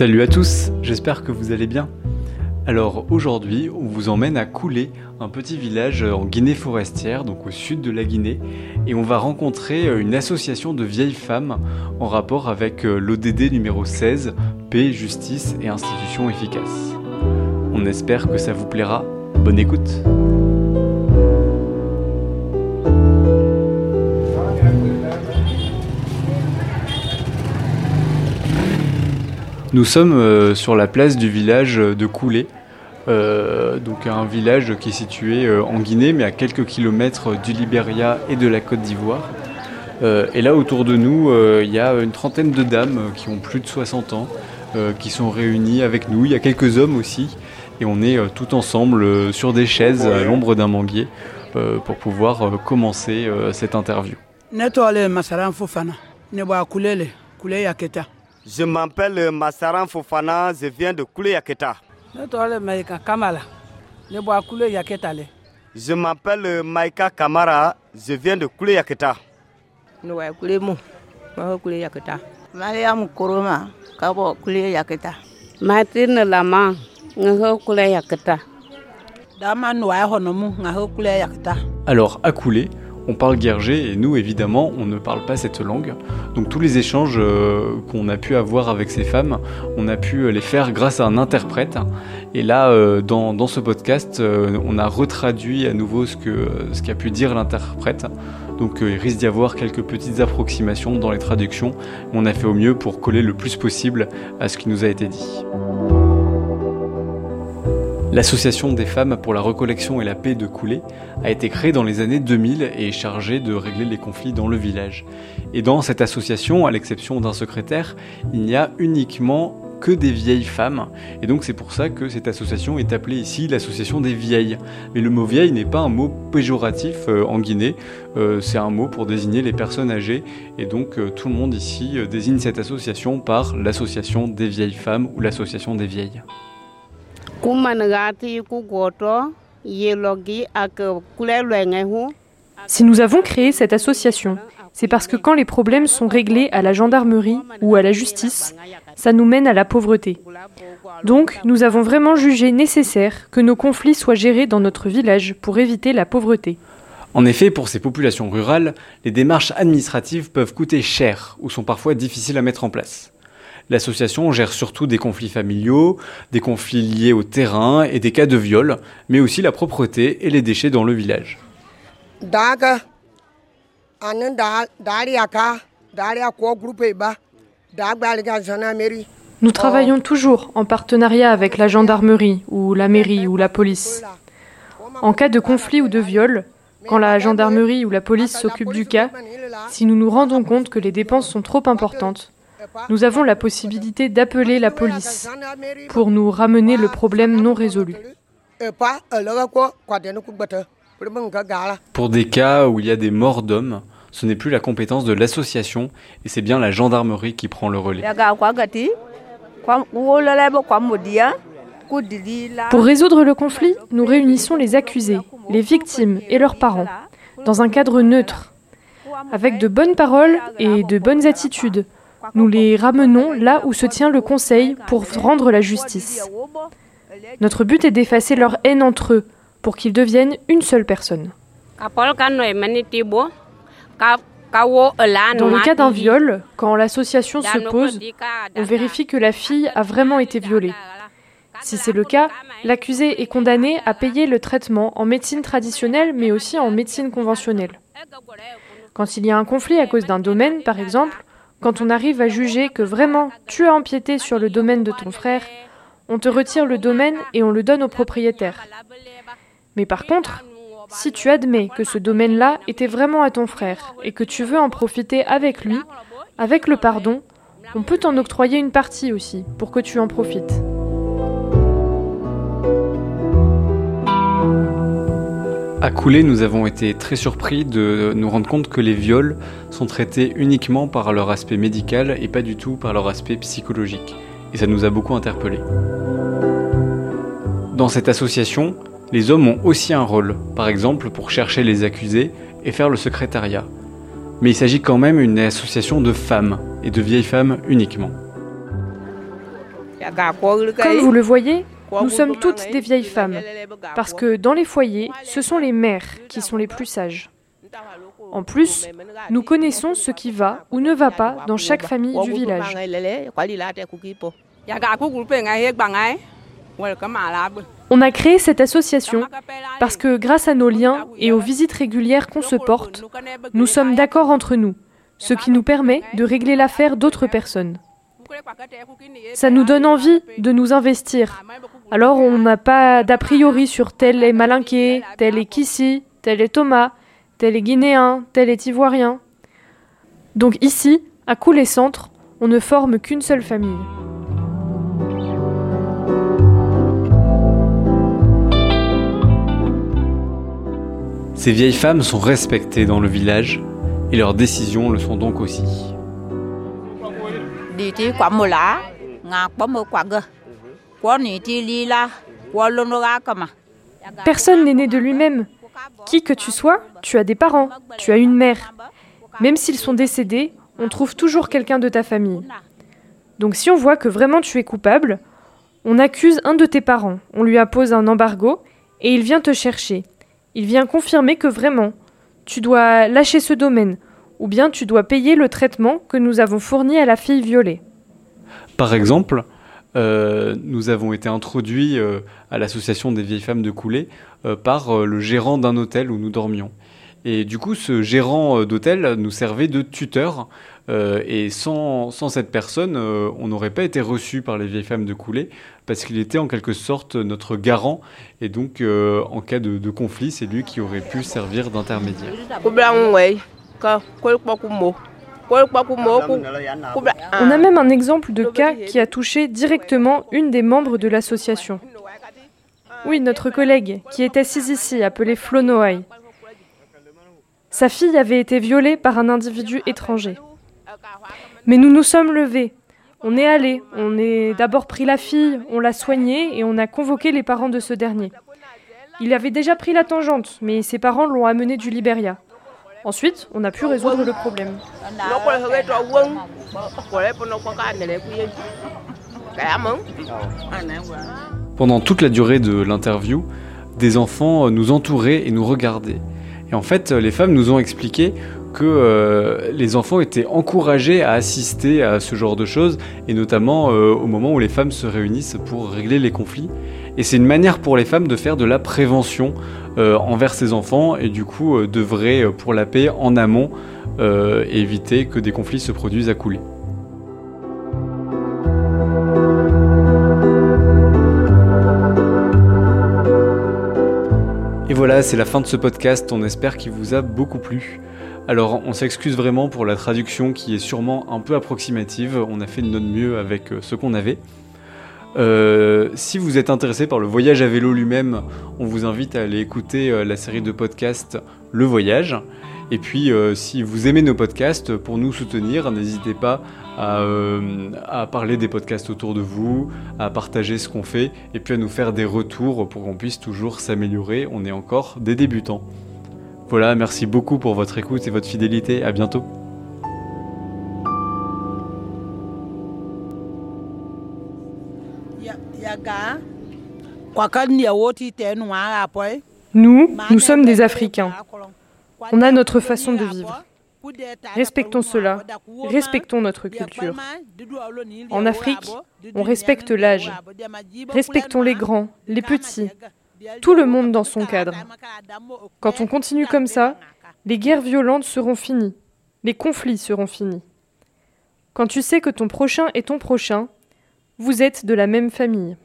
Salut à tous, j'espère que vous allez bien. Alors aujourd'hui, on vous emmène à Koulé, un petit village en Guinée forestière, donc au sud de la Guinée, et on va rencontrer une association de vieilles femmes en rapport avec euh, l'ODD numéro 16, paix, justice et institutions efficaces. On espère que ça vous plaira. Bonne écoute. Nous sommes euh, sur la place du village de Koulé, euh, donc un village qui est situé euh, en Guinée, mais à quelques kilomètres du Libéria et de la Côte d'Ivoire. et là, autour de nous, il y a une trentaine de dames qui ont plus de 60 ans, qui sont réunies avec nous. Il y a quelques hommes aussi, et on est tout ensemble sur des chaises à l'ombre d'un manguier pour pouvoir commencer cette interview. Je m'appelle Massaran Fofana, je viens de Koulé Yaketa. Je m'appelle Maïka Kamara, je viens de Koulé Yaketa. Mariam Koroma, Kabo Koulé Yaketa. Martine Lama, Ngaho Koulé Yaketa. Dama Noa Honomu, Ngaho Koulé Yaketa. Alors, à Koulé, on parle guerger et nous évidemment on ne parle pas cette langue. Donc tous les échanges euh, qu'on a pu avoir avec ces femmes, on a pu les faire grâce à un interprète. Et là euh, dans, ce podcast, euh, on a retraduit à nouveau ce que ce qu'a pu dire l'interprète. Donc il risque d'y avoir quelques petites approximations dans les traductions. On a fait au mieux pour coller le plus possible à ce qui nous a été dit. L'association des femmes pour la recollection et la paix de Coulé a été créée dans les années 2000 et est chargée de régler les conflits dans le village. Et dans cette association, à l'exception d'un secrétaire, il n'y a uniquement que des vieilles femmes. Et donc c'est pour ça que cette association est appelée ici l'association des vieilles. Mais le mot vieille n'est pas un mot péjoratif euh, en Guinée, euh, c'est un mot pour désigner les personnes âgées. Et donc euh, tout le monde ici désigne cette association par l'association des vieilles femmes ou l'association des vieilles. Si nous avons créé cette association, c'est parce que quand les problèmes sont réglés à la gendarmerie ou à la justice, ça nous mène à la pauvreté. Donc, nous avons vraiment jugé nécessaire que nos conflits soient gérés dans notre village pour éviter la pauvreté. En effet, pour ces populations rurales, les démarches administratives peuvent coûter cher ou sont parfois difficiles à mettre en place. L'association gère surtout des conflits familiaux, des conflits liés au terrain et des cas de viol, mais aussi la propreté et les déchets dans le village. Nous travaillons toujours en partenariat avec la gendarmerie ou la mairie ou la police. En cas de conflit ou de viol, quand la gendarmerie ou la police s'occupe du cas, si nous nous rendons compte que les dépenses sont trop importantes, nous avons la possibilité d'appeler la police pour nous ramener le problème non résolu. Pour des cas où il y a des morts d'hommes, ce n'est plus la compétence de l'association et c'est bien la gendarmerie qui prend le relais. Pour résoudre le conflit, nous réunissons les accusés, les victimes et leurs parents dans un cadre neutre, avec de bonnes paroles et de bonnes attitudes nous les ramenons là où se tient le Conseil pour rendre la justice. Notre but est d'effacer leur haine entre eux pour qu'ils deviennent une seule personne. Dans le cas d'un viol, quand l'association se pose, on vérifie que la fille a vraiment été violée. Si c'est le cas, l'accusé est condamné à payer le traitement en médecine traditionnelle mais aussi en médecine conventionnelle. Quand il y a un conflit à cause d'un domaine, par exemple, quand on arrive à juger que vraiment tu as empiété sur le domaine de ton frère, on te retire le domaine et on le donne au propriétaire. Mais par contre, si tu admets que ce domaine-là était vraiment à ton frère et que tu veux en profiter avec lui, avec le pardon, on peut t'en octroyer une partie aussi pour que tu en profites. À Coulé, nous avons été très surpris de nous rendre compte que les viols sont traités uniquement par leur aspect médical et pas du tout par leur aspect psychologique. Et ça nous a beaucoup interpellés. Dans cette association, les hommes ont aussi un rôle, par exemple pour chercher les accusés et faire le secrétariat. Mais il s'agit quand même d'une association de femmes, et de vieilles femmes uniquement. Comme vous le voyez, nous sommes toutes des vieilles femmes, parce que dans les foyers, ce sont les mères qui sont les plus sages. En plus, nous connaissons ce qui va ou ne va pas dans chaque famille du village. On a créé cette association parce que grâce à nos liens et aux visites régulières qu'on se porte, nous sommes d'accord entre nous, ce qui nous permet de régler l'affaire d'autres personnes. Ça nous donne envie de nous investir. Alors on n'a pas d'a priori sur tel est malinqué, tel est Kissi, tel est Thomas, tel est guinéen, tel est ivoirien. Donc ici, à Coulé Centre, on ne forme qu'une seule famille. Ces vieilles femmes sont respectées dans le village et leurs décisions le sont donc aussi. Personne n'est né de lui-même. Qui que tu sois, tu as des parents, tu as une mère. Même s'ils sont décédés, on trouve toujours quelqu'un de ta famille. Donc si on voit que vraiment tu es coupable, on accuse un de tes parents, on lui appose un embargo et il vient te chercher. Il vient confirmer que vraiment, tu dois lâcher ce domaine, ou bien tu dois payer le traitement que nous avons fourni à la fille violée. Par exemple, euh, nous avons été introduits euh, à l'association des vieilles femmes de Coulée euh, par le gérant d'un hôtel où nous dormions. Et du coup, ce gérant d'hôtel nous servait de tuteur. et sans, cette personne, on n'aurait pas été reçu par les vieilles femmes de Coulée, parce qu'il était en quelque sorte notre garant. Et donc, en cas de, de conflit, c'est lui qui aurait pu servir d'intermédiaire. On a même un exemple de cas qui a touché directement une des membres de l'association. Oui, notre collègue, qui est assise ici, appelée Flo Noailles. Sa fille avait été violée par un individu étranger. Mais nous nous sommes levés. On est allés. On a d'abord pris la fille, on l'a soignée et on a convoqué les parents de ce dernier. Il avait déjà pris la tangente, mais ses parents l'ont amené du Libéria. Ensuite, on a pu résoudre le problème. Pendant toute la durée de l'interview, des enfants nous entouraient et nous regardaient. Et en fait, les femmes nous ont expliqué que euh, les enfants étaient encouragés à assister à ce genre de choses, et notamment euh, au moment où les femmes se réunissent pour régler les conflits. Et c'est une manière pour les femmes de faire de la prévention euh, envers ces enfants, et du coup devraient, pour la paix, en amont, éviter que des conflits se produisent à couler. Et voilà, c'est la fin de ce podcast, on espère qu'il vous a beaucoup plu. Alors on s'excuse vraiment pour la traduction qui est sûrement un peu approximative, on a fait de notre mieux avec euh, ce qu'on avait. Euh, si vous êtes intéressé par le voyage à vélo lui-même, on vous invite à aller écouter euh, la série de podcasts Le Voyage. Et puis, si vous aimez nos podcasts, pour nous soutenir, n'hésitez pas à, à, parler des podcasts autour de vous, à partager ce qu'on fait, et puis à nous faire des retours pour qu'on puisse toujours s'améliorer. On est encore des débutants. Voilà, merci beaucoup pour votre écoute et votre fidélité. À bientôt. Nous, nous sommes des Africains. On a notre façon de vivre. Respectons cela, respectons notre culture. En Afrique, on respecte l'âge. Respectons les grands, les petits, tout le monde dans son cadre. Quand on continue comme ça, les guerres violentes seront finies, les conflits seront finis. Quand tu sais que ton prochain est ton prochain, vous êtes de la même famille.